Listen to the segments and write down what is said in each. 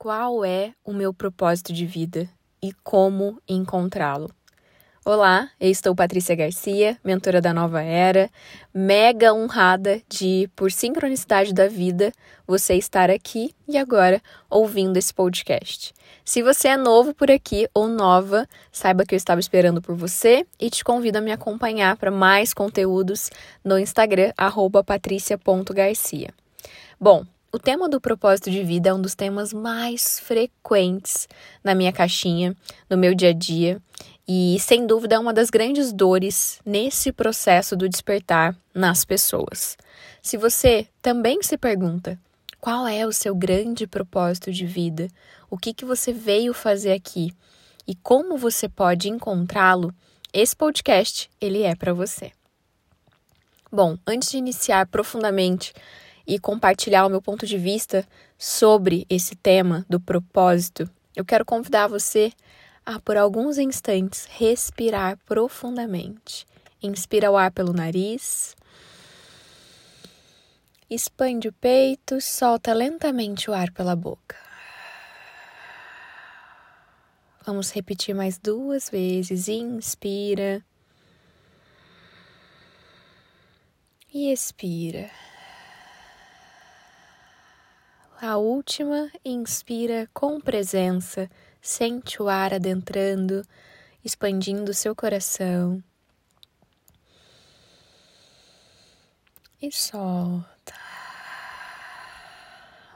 Qual é o meu propósito de vida e como encontrá-lo? Olá, eu estou Patrícia Garcia, mentora da Nova Era, mega honrada de, por sincronicidade da vida, você estar aqui e agora ouvindo esse podcast. Se você é novo por aqui ou nova, saiba que eu estava esperando por você e te convido a me acompanhar para mais conteúdos no Instagram, patricia.garcia. Bom, o tema do propósito de vida é um dos temas mais frequentes na minha caixinha, no meu dia a dia, e sem dúvida é uma das grandes dores nesse processo do despertar nas pessoas. Se você também se pergunta qual é o seu grande propósito de vida, o que, que você veio fazer aqui e como você pode encontrá-lo, esse podcast ele é para você. Bom, antes de iniciar profundamente e compartilhar o meu ponto de vista sobre esse tema do propósito, eu quero convidar você a, por alguns instantes, respirar profundamente. Inspira o ar pelo nariz, expande o peito, solta lentamente o ar pela boca. Vamos repetir mais duas vezes. Inspira. E expira. A última, inspira com presença, sente o ar adentrando, expandindo seu coração. E solta.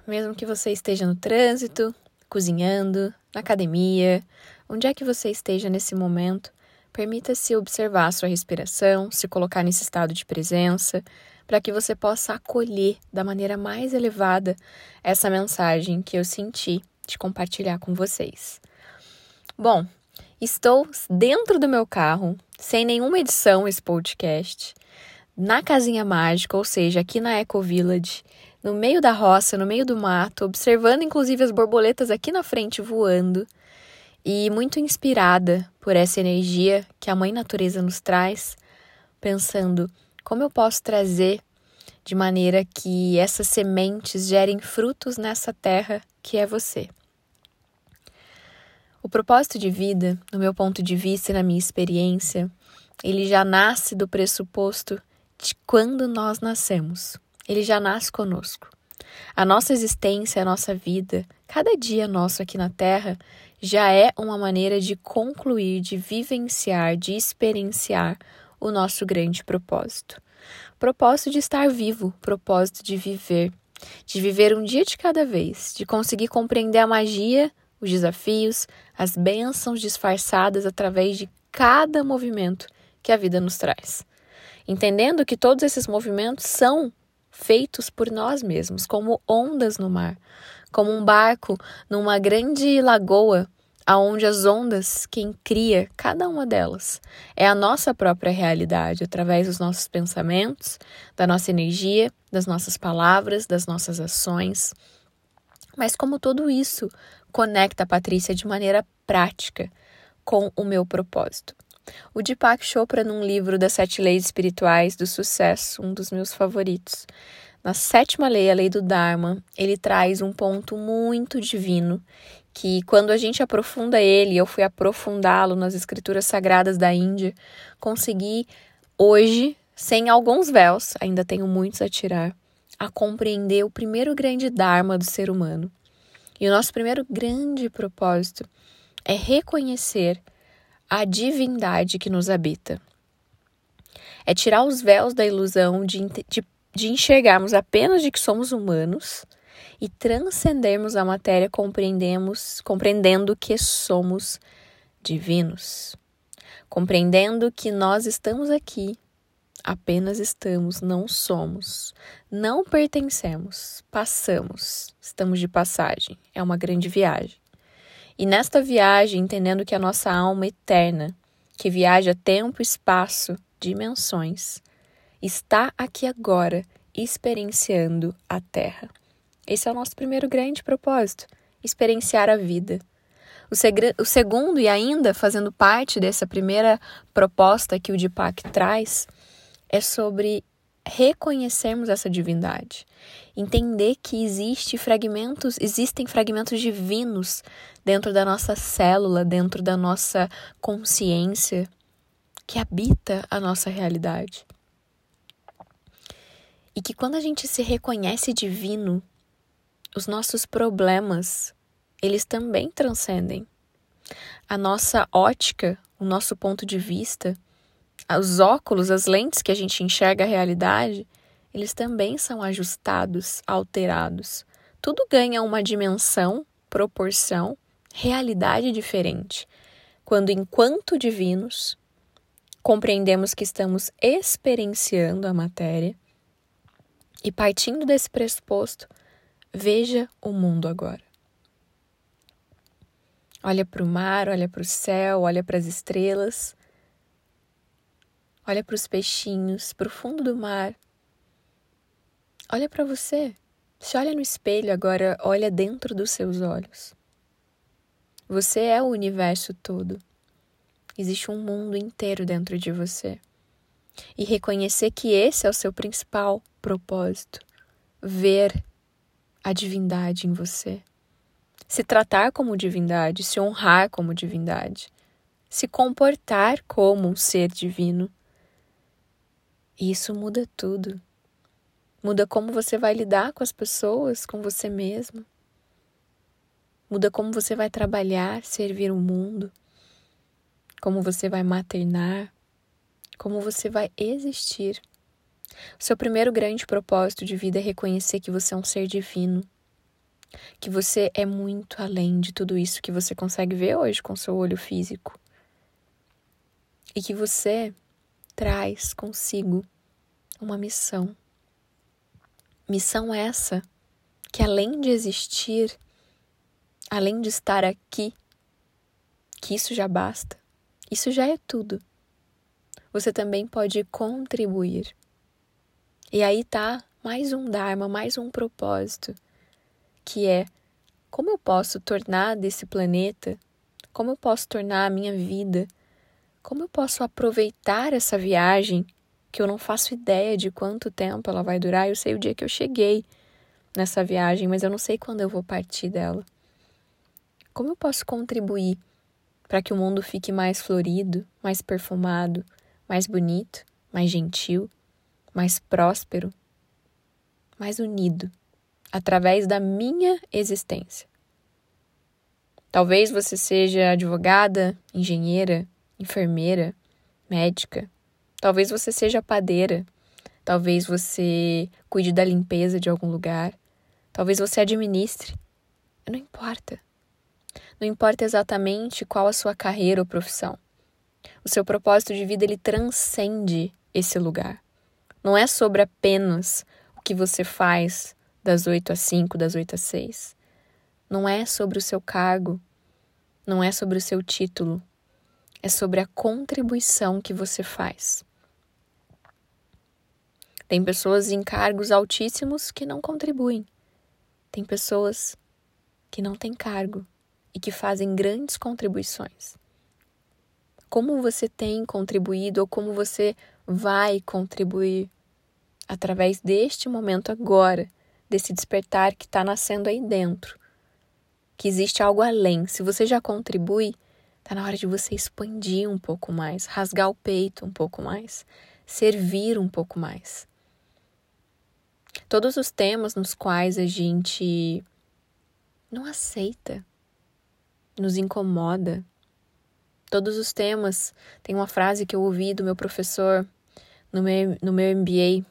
Mesmo que você esteja no trânsito, cozinhando, na academia, onde é que você esteja nesse momento, permita-se observar sua respiração, se colocar nesse estado de presença, para que você possa acolher da maneira mais elevada essa mensagem que eu senti de compartilhar com vocês. Bom, estou dentro do meu carro, sem nenhuma edição esse podcast, na casinha mágica, ou seja, aqui na Eco Village, no meio da roça, no meio do mato, observando inclusive as borboletas aqui na frente voando e muito inspirada por essa energia que a Mãe Natureza nos traz, pensando como eu posso trazer de maneira que essas sementes gerem frutos nessa terra que é você? O propósito de vida, no meu ponto de vista e na minha experiência, ele já nasce do pressuposto de quando nós nascemos. Ele já nasce conosco. A nossa existência, a nossa vida, cada dia nosso aqui na Terra, já é uma maneira de concluir, de vivenciar, de experienciar o nosso grande propósito. Propósito de estar vivo, propósito de viver, de viver um dia de cada vez, de conseguir compreender a magia, os desafios, as bênçãos disfarçadas através de cada movimento que a vida nos traz. Entendendo que todos esses movimentos são feitos por nós mesmos, como ondas no mar, como um barco numa grande lagoa aonde as ondas, quem cria cada uma delas, é a nossa própria realidade, através dos nossos pensamentos, da nossa energia, das nossas palavras, das nossas ações. Mas como tudo isso conecta a Patrícia de maneira prática com o meu propósito? O Deepak Chopra, num livro das Sete Leis Espirituais do Sucesso, um dos meus favoritos, na sétima lei, a lei do Dharma, ele traz um ponto muito divino que quando a gente aprofunda ele, eu fui aprofundá-lo nas escrituras sagradas da Índia, consegui hoje, sem alguns véus, ainda tenho muitos a tirar, a compreender o primeiro grande dharma do ser humano. E o nosso primeiro grande propósito é reconhecer a divindade que nos habita. É tirar os véus da ilusão de, de, de enxergarmos apenas de que somos humanos e transcendermos a matéria, compreendemos, compreendendo que somos divinos, compreendendo que nós estamos aqui, apenas estamos, não somos, não pertencemos, passamos, estamos de passagem, é uma grande viagem. E nesta viagem, entendendo que a nossa alma eterna, que viaja tempo, espaço, dimensões, está aqui agora experienciando a Terra. Esse é o nosso primeiro grande propósito: experienciar a vida. O, o, segundo, e ainda fazendo parte dessa primeira proposta que o Deepak traz, é sobre reconhecermos essa divindade, entender que existe fragmentos, existem fragmentos divinos dentro da nossa célula, dentro da nossa consciência que habita a nossa realidade. E que quando a gente se reconhece divino, os nossos problemas, eles também transcendem. A nossa ótica, o nosso ponto de vista, os óculos, as lentes que a gente enxerga a realidade, eles também são ajustados, alterados. Tudo ganha uma dimensão, proporção, realidade diferente. Quando, enquanto divinos, compreendemos que estamos experienciando a matéria e, partindo desse pressuposto, veja o mundo agora. Olha para o mar, olha para o céu, olha para as estrelas Olha para os peixinhos, para o fundo do mar. Olha para você. Se olha no espelho agora, olha dentro dos seus olhos. Você é o universo todo. Existe um mundo inteiro dentro de você. E reconhecer que esse é o seu principal propósito. Ver a divindade em você. Se tratar como divindade, se honrar como divindade, se comportar como um ser divino e isso muda tudo. Muda como você vai lidar com as pessoas, com você mesmo. Muda como você vai trabalhar, servir o mundo. Como você vai maternar. Como você vai existir. O seu primeiro grande propósito de vida é reconhecer que você é um ser divino. Que você é muito além de tudo isso que você consegue ver hoje com seu olho físico. E que você traz consigo uma missão. Missão essa que, além de existir, além de estar aqui, que isso já basta, isso já é tudo. Você também pode contribuir. E aí tá mais um Dharma, mais um propósito, que é como eu posso tornar desse planeta, como eu posso tornar a minha vida como eu posso aproveitar essa viagem que eu não faço ideia de quanto tempo ela vai durar? Eu sei o dia que eu cheguei nessa viagem, mas eu não sei quando eu vou partir dela. Como eu posso contribuir para que o mundo fique mais florido, mais perfumado, mais bonito, mais gentil, mais próspero, mais unido, através da minha existência? Talvez você seja advogada, engenheira, enfermeira, médica. Talvez você seja padeira. Talvez você cuide da limpeza de algum lugar. Talvez você administre. Não importa. Não importa exatamente qual a sua carreira ou profissão. O seu propósito de vida ele transcende esse lugar. Não é sobre apenas o que você faz das 8 às 5, das 8 às 6. Não é sobre o seu cargo, não é sobre o seu título, é sobre a contribuição que você faz. Tem pessoas em cargos altíssimos que não contribuem. Tem pessoas que não têm cargo e que fazem grandes contribuições. Como você tem contribuído ou como você vai contribuir através deste momento agora, desse despertar que está nascendo aí dentro? Que existe algo além. Se você já contribui, Está na hora de você expandir um pouco mais, rasgar o peito um pouco mais, servir um pouco mais. Todos os temas nos quais a gente não aceita, nos incomoda. Todos os temas. Tem uma frase que eu ouvi do meu professor no meu, no meu MBA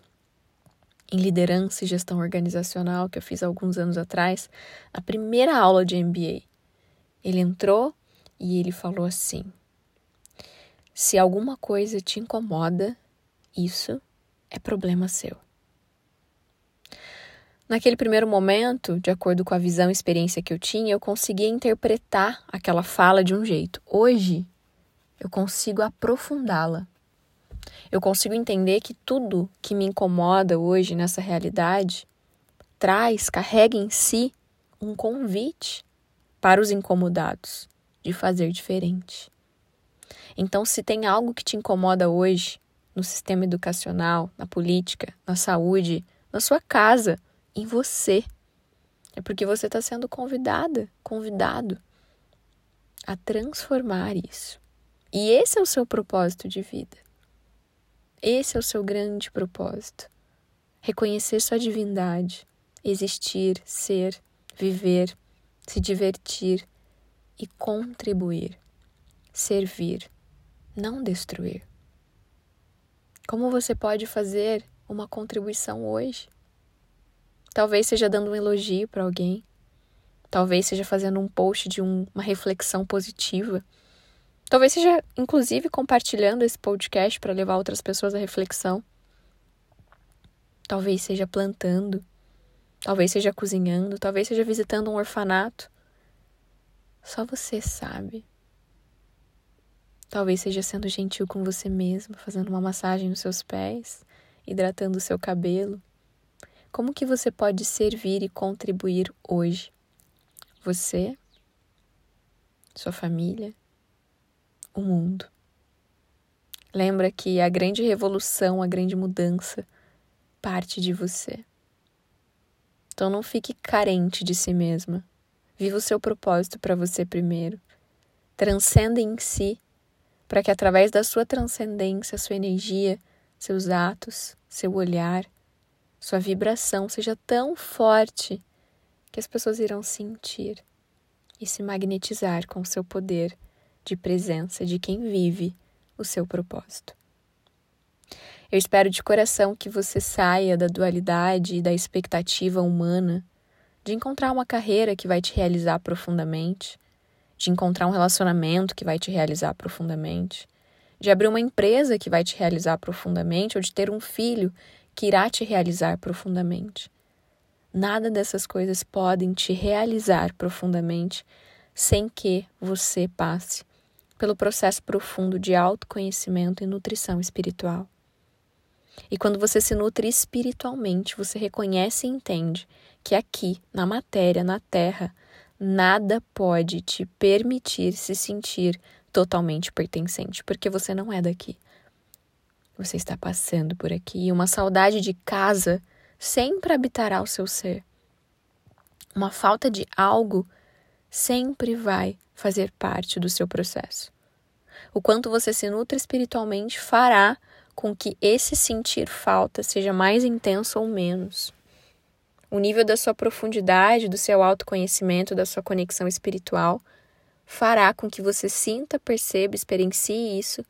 em liderança e gestão organizacional que eu fiz alguns anos atrás, a primeira aula de MBA. Ele entrou e ele falou assim: Se alguma coisa te incomoda, isso é problema seu. Naquele primeiro momento, de acordo com a visão e experiência que eu tinha, eu conseguia interpretar aquela fala de um jeito. Hoje, eu consigo aprofundá-la. Eu consigo entender que tudo que me incomoda hoje nessa realidade traz, carrega em si um convite para os incomodados de fazer diferente. Então, se tem algo que te incomoda hoje, no sistema educacional, na política, na saúde, na sua casa, em você. É porque você está sendo convidada, convidado a transformar isso. E esse é o seu propósito de vida. Esse é o seu grande propósito. Reconhecer sua divindade, existir, ser, viver, se divertir e contribuir, servir, não destruir. Como você pode fazer uma contribuição hoje? Talvez seja dando um elogio para alguém, talvez seja fazendo um post de um, uma reflexão positiva, talvez seja inclusive compartilhando esse podcast para levar outras pessoas à reflexão. Talvez seja plantando, talvez seja cozinhando, talvez seja visitando um orfanato. Só você sabe. Talvez seja sendo gentil com você mesmo, fazendo uma massagem nos seus pés, hidratando o seu cabelo. Como que você pode servir e contribuir hoje? Você, sua família, o mundo. Lembra que a grande revolução, a grande mudança parte de você. Então não fique carente de si mesma. Viva o seu propósito para você primeiro. Transcenda em si para que através da sua transcendência, sua energia, seus atos, seu olhar, sua vibração seja tão forte que as pessoas irão sentir e se magnetizar com o seu poder de presença de quem vive o seu propósito. Eu espero de coração que você saia da dualidade e da expectativa humana de encontrar uma carreira que vai te realizar profundamente, de encontrar um relacionamento que vai te realizar profundamente, de abrir uma empresa que vai te realizar profundamente ou de ter um filho que irá te realizar profundamente. Nada dessas coisas podem te realizar profundamente sem que você passe pelo processo profundo de autoconhecimento e nutrição espiritual. E quando você se nutre espiritualmente, você reconhece e entende que aqui, na matéria, na terra, nada pode te permitir se sentir totalmente pertencente, porque você não é daqui. Você está passando por aqui e uma saudade de casa sempre habitará o seu ser. Uma falta de algo sempre vai fazer parte do seu processo. O quanto você se nutre espiritualmente fará com que esse sentir falta seja mais intenso ou menos o nível da sua profundidade, do seu autoconhecimento, da sua conexão espiritual, fará com que você sinta, perceba, experiencie isso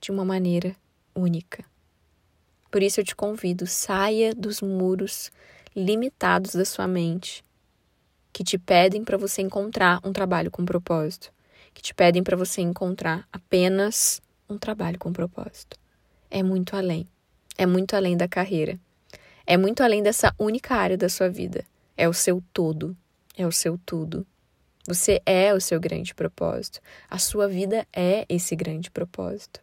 de uma maneira única. Por isso eu te convido, saia dos muros limitados da sua mente, que te pedem para você encontrar um trabalho com propósito, que te pedem para você encontrar apenas um trabalho com propósito. É muito além. É muito além da carreira. É muito além dessa única área da sua vida. É o seu todo, é o seu tudo. Você é o seu grande propósito. A sua vida é esse grande propósito.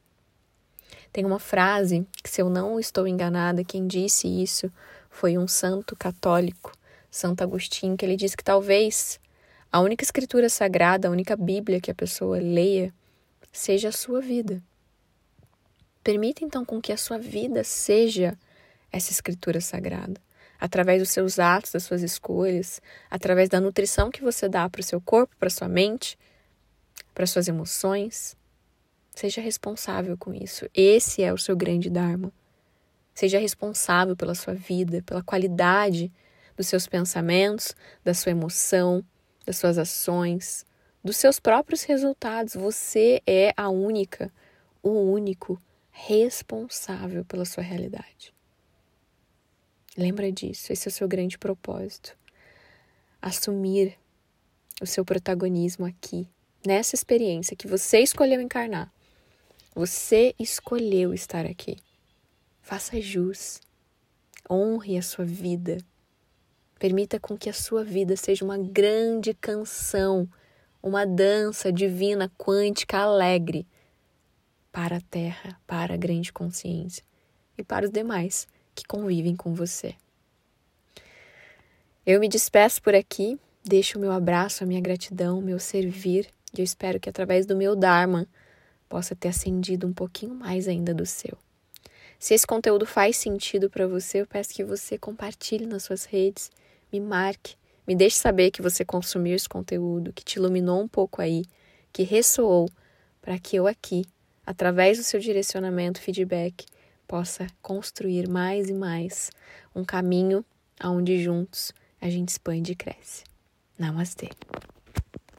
Tem uma frase que, se eu não estou enganada, quem disse isso foi um santo católico, Santo Agostinho, que ele disse que talvez a única escritura sagrada, a única Bíblia que a pessoa leia, seja a sua vida. Permita então com que a sua vida seja essa escritura sagrada. Através dos seus atos, das suas escolhas, através da nutrição que você dá para o seu corpo, para sua mente, para suas emoções. Seja responsável com isso. Esse é o seu grande Dharma. Seja responsável pela sua vida, pela qualidade dos seus pensamentos, da sua emoção, das suas ações, dos seus próprios resultados. Você é a única, o único responsável pela sua realidade. Lembra disso, esse é o seu grande propósito. Assumir o seu protagonismo aqui, nessa experiência que você escolheu encarnar. Você escolheu estar aqui. Faça jus. Honre a sua vida. Permita com que a sua vida seja uma grande canção, uma dança divina, quântica, alegre para a Terra, para a grande consciência e para os demais que convivem com você. Eu me despeço por aqui, deixo o meu abraço, a minha gratidão, o meu servir, e eu espero que através do meu Dharma possa ter acendido um pouquinho mais ainda do seu. Se esse conteúdo faz sentido para você, eu peço que você compartilhe nas suas redes, me marque, me deixe saber que você consumiu esse conteúdo, que te iluminou um pouco aí, que ressoou, para que eu aqui, através do seu direcionamento, feedback, possa construir mais e mais um caminho aonde juntos a gente expande e cresce. Namastê.